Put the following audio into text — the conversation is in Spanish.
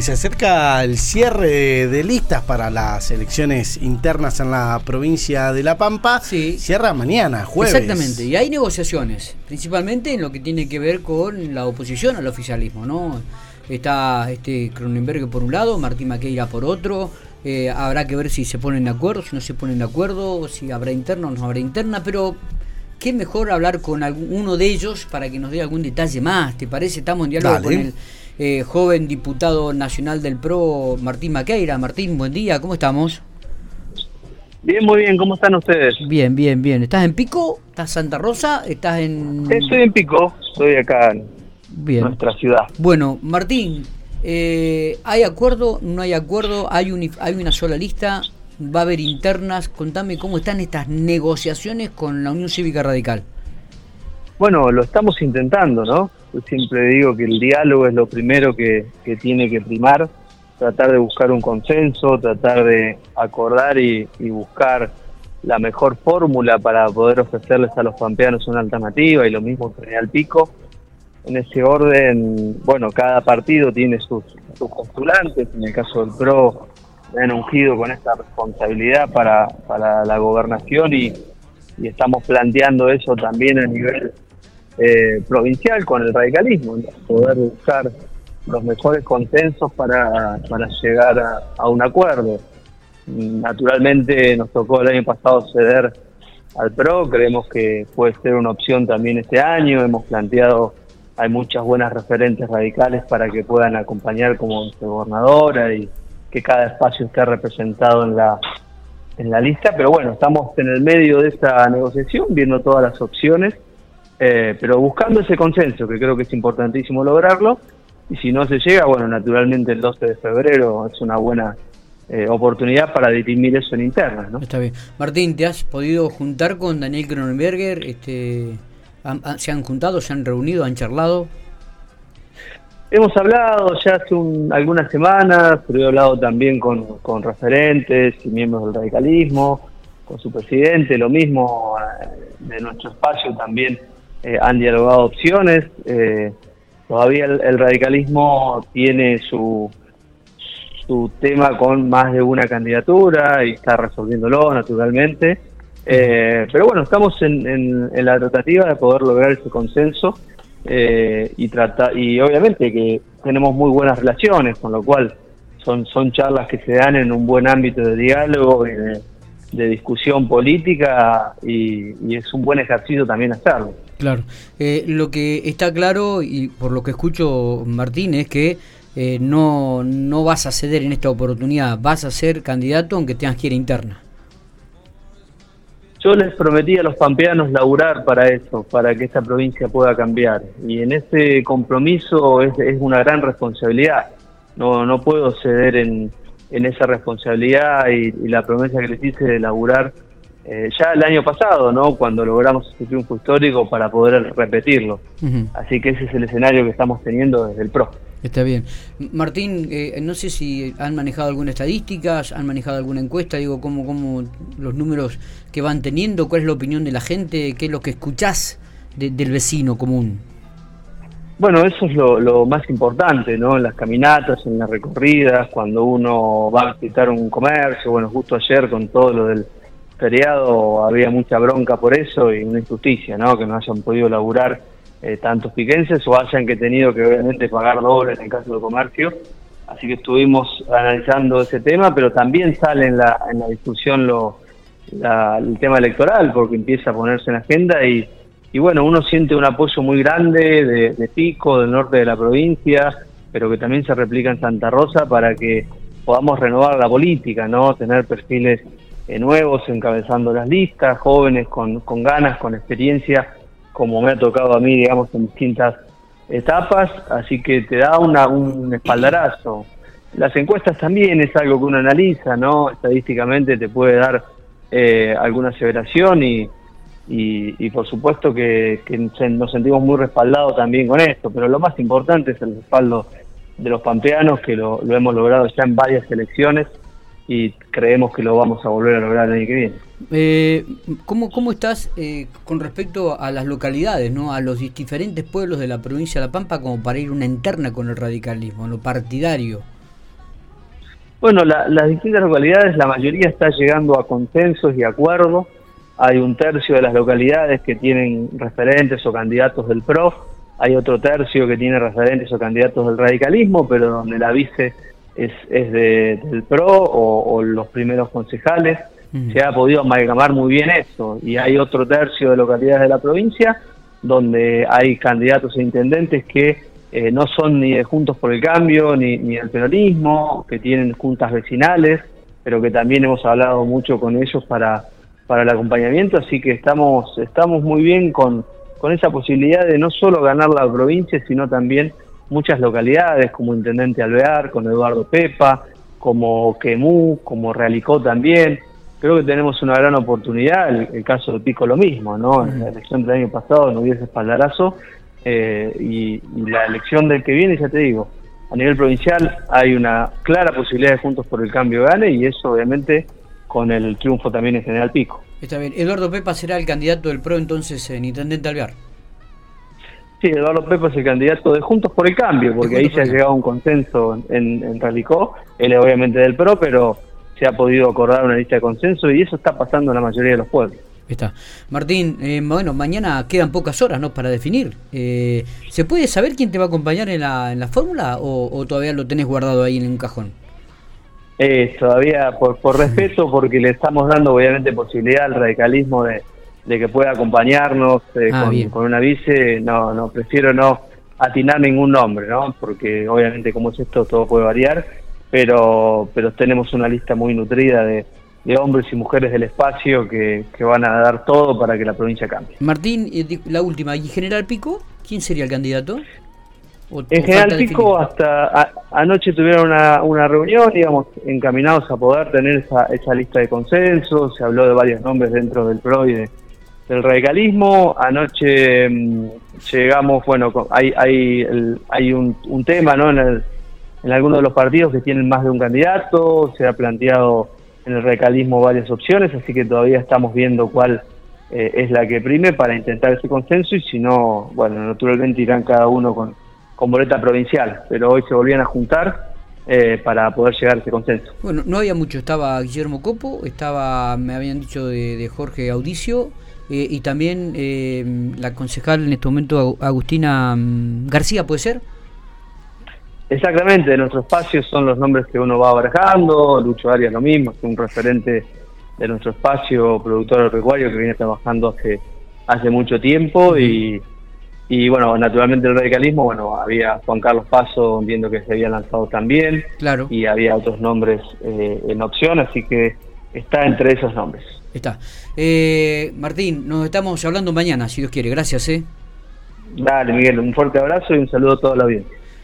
Se acerca el cierre de listas para las elecciones internas en la provincia de La Pampa. Sí. Cierra mañana, jueves. Exactamente, y hay negociaciones, principalmente en lo que tiene que ver con la oposición al oficialismo, ¿no? Está este Cronenberg por un lado, Martín Maqueira por otro. eh, habrá que ver si se ponen de acuerdo, si no se ponen de acuerdo, si habrá interna o no habrá interna, pero qué mejor hablar con uno de ellos para que nos dé algún detalle más. ¿Te parece? Estamos en diálogo Dale. con el eh, joven diputado nacional del PRO, Martín Maqueira. Martín, buen día, ¿cómo estamos? Bien, muy bien, ¿cómo están ustedes? Bien, bien, bien. ¿Estás en Pico? ¿Estás en Santa Rosa? ¿Estás en...? Estoy en Pico, estoy acá en Bien. nuestra ciudad. Bueno, Martín, eh, ¿hay acuerdo? ¿No hay acuerdo? ¿Hay, uni- ¿Hay una sola lista? ¿Va a haber internas? Contame cómo están estas negociaciones con la Unión Cívica Radical. Bueno, lo estamos intentando, ¿no? Yo siempre digo que el diálogo es lo primero que, que tiene que primar, tratar de buscar un consenso, tratar de acordar y, buscar la mejor fórmula para poder ofrecerles a los pampeanos una alternativa y lo mismo en General Pico. En ese orden, bueno, cada partido tiene sus, sus postulantes, en el caso del PRO me han ungido con esta responsabilidad para, para la gobernación y, y estamos planteando eso también a nivel eh, provincial con el radicalismo, poder buscar los mejores consensos para, para llegar a, a un acuerdo. Naturalmente nos tocó el año pasado ceder al PRO, creemos que puede ser una opción también este año, hemos planteado, hay muchas buenas referentes radicales para que puedan acompañar como gobernadora y que cada espacio esté representado en la, en la lista, pero bueno, estamos en el medio de esta negociación, viendo todas las opciones, eh, pero buscando ese consenso, que creo que es importantísimo lograrlo, y si no se llega, bueno, naturalmente el 12 de febrero es una buena eh, oportunidad para dirimir eso en internas, ¿no? Está bien. Martín, ¿te has podido juntar con Daniel Cronenberger? Este, ¿Se han juntado, se han reunido, han charlado? Hemos hablado ya hace un- algunas semanas, pero he hablado también con, con referentes y miembros del radicalismo, con su presidente, lo mismo eh, de nuestro espacio también eh, han dialogado opciones. eh, todavía el, el radicalismo tiene su, su tema con más de una candidatura y está resolviéndolo naturalmente. Eh, pero bueno, estamos en, en- en la tratativa de poder lograr ese consenso eh, y trata y obviamente que tenemos muy buenas relaciones, con lo cual son, son charlas que se dan en un buen ámbito de diálogo y de, de discusión política y, y es un buen ejercicio también hacerlo. Claro. Eh, lo que está claro, y por lo que escucho, Martín, es que eh, no, no vas a ceder en esta oportunidad, vas a ser candidato aunque tengas que ir interna. Yo les prometí a los pampeanos laburar para eso, para que esta provincia pueda cambiar. Y en ese compromiso es, es una gran responsabilidad. No, no puedo ceder en, en esa responsabilidad y, y la promesa que les hice de laburar eh, ya el año pasado, ¿no? Cuando logramos ese triunfo histórico para poder repetirlo. Así que ese es el escenario que estamos teniendo desde el PRO. Está bien. Martín, eh, no sé si han manejado alguna estadística, han manejado alguna encuesta, digo, cómo, cómo los números que van teniendo, cuál es la opinión de la gente, qué es lo que escuchás de- del vecino común. Bueno, eso es lo, lo más importante, ¿no? En las caminatas, en las recorridas, cuando uno va a visitar un comercio, bueno, justo ayer con todo lo del feriado había mucha bronca por eso y una injusticia, ¿no? Que no hayan podido laburar eh, tantos piquenses o hayan que tenido que obviamente pagar doble en el caso del comercio. Así que estuvimos analizando ese tema, pero también sale en la, en la discusión lo, la- el tema electoral, porque empieza a ponerse en agenda y, y bueno, uno siente un apoyo muy grande de, Pico, del norte de la provincia, pero que también se replica en Santa Rosa para que podamos renovar la política, ¿no? Tener perfiles eh, nuevos encabezando las listas, jóvenes con, con ganas, con experiencia, como me ha tocado a mí, digamos, en distintas etapas, así que te da una, un espaldarazo. Las encuestas también es algo que uno analiza, ¿no? Estadísticamente te puede dar eh, alguna aseveración y, y, y por supuesto que, nos sentimos muy respaldados también con esto, pero lo más importante es el respaldo de los pampeanos, que lo, lo hemos logrado ya en varias elecciones y creemos que lo vamos a volver a lograr el año que viene. Eh, ¿cómo, ¿Cómo estás eh, con respecto a las localidades, ¿no? a los diferentes pueblos de la provincia de La Pampa como para ir una interna con el radicalismo, en lo partidario? Bueno, las distintas localidades, la mayoría está llegando a consensos y acuerdos. Hay un tercio de las localidades que tienen referentes o candidatos del PRO, hay otro tercio que tiene referentes o candidatos del radicalismo, pero donde la vice es, es del PRO o, los primeros concejales. Se ha podido amalgamar muy bien eso. Y hay otro tercio de localidades de la provincia donde hay candidatos e intendentes que eh, no son ni de Juntos por el Cambio, ni, ni del peronismo, que tienen juntas vecinales, pero que también hemos hablado mucho con ellos para, para el acompañamiento, así que estamos, estamos muy bien con, con esa posibilidad de no solo ganar la provincia, sino también muchas localidades, como Intendente Alvear, con Eduardo Pepa, como Quemú, como Realicó también. Creo que tenemos una gran oportunidad, el, caso de Pico lo mismo, ¿no? En la elección del año pasado no hubiese espaldarazo, eh, y, la elección del que viene, ya te digo, a nivel provincial hay una clara posibilidad de Juntos por el Cambio gane y eso obviamente con el triunfo también en General Pico. Está bien. Eduardo Pepa será el candidato del PRO entonces en Intendente Alvear. Sí, Eduardo Pepa es el candidato de Juntos por el Cambio, porque ahí se ha llegado a un consenso en, en Ralicó. Él es obviamente del PRO, pero se ha podido acordar una lista de consenso y eso está pasando en la mayoría de los pueblos. Está. Martín, eh, bueno, mañana quedan pocas horas ¿no? para definir. Eh, ¿Se puede saber quién te va a acompañar en la, en la fórmula o, todavía lo tenés guardado ahí en un cajón? Eh, todavía por, por respeto, porque le estamos dando obviamente posibilidad al radicalismo de, que pueda acompañarnos eh, ah, con, con, una vice, no, no, prefiero no atinar ningún nombre, ¿no? Porque obviamente como es esto todo puede variar, pero, pero tenemos una lista muy nutrida de de hombres y mujeres del espacio que, van a dar todo para que la provincia cambie. Martín, la última, ¿y General Pico? ¿Quién sería el candidato? En General Pico hasta anoche tuvieron una, una reunión, digamos, encaminados a poder tener esa, esa lista de consensos, se habló de varios nombres dentro del PRO y del radicalismo, anoche mm, llegamos, bueno, hay, hay, hay un, un tema ¿no? en, en algunos de los partidos que tienen más de un candidato, se ha planteado en el recalismo varias opciones, así que todavía estamos viendo cuál eh, es la que prime para intentar ese consenso y si no, bueno, naturalmente irán cada uno con, con boleta provincial, pero hoy se volvían a juntar eh, para poder llegar a ese consenso. Bueno, no había mucho, estaba Guillermo Copo, estaba, me habían dicho, de, Jorge Audicio eh, y también la concejal en este momento, Agustina mm, García, ¿puede ser? Exactamente, de nuestro espacio son los nombres que uno va barajando, Lucho Arias lo mismo, es un referente de nuestro espacio, productor agropecuario que viene trabajando hace, hace mucho tiempo y, y bueno, naturalmente el radicalismo, bueno, había Juan Carlos Paso viendo que se había lanzado también claro. y había otros nombres eh, en opción, así que está entre esos nombres. Está. Eh, Martín, nos estamos hablando mañana, si Dios quiere. Gracias. ¿eh? Dale, Miguel, un fuerte abrazo y un saludo a toda la audiencia.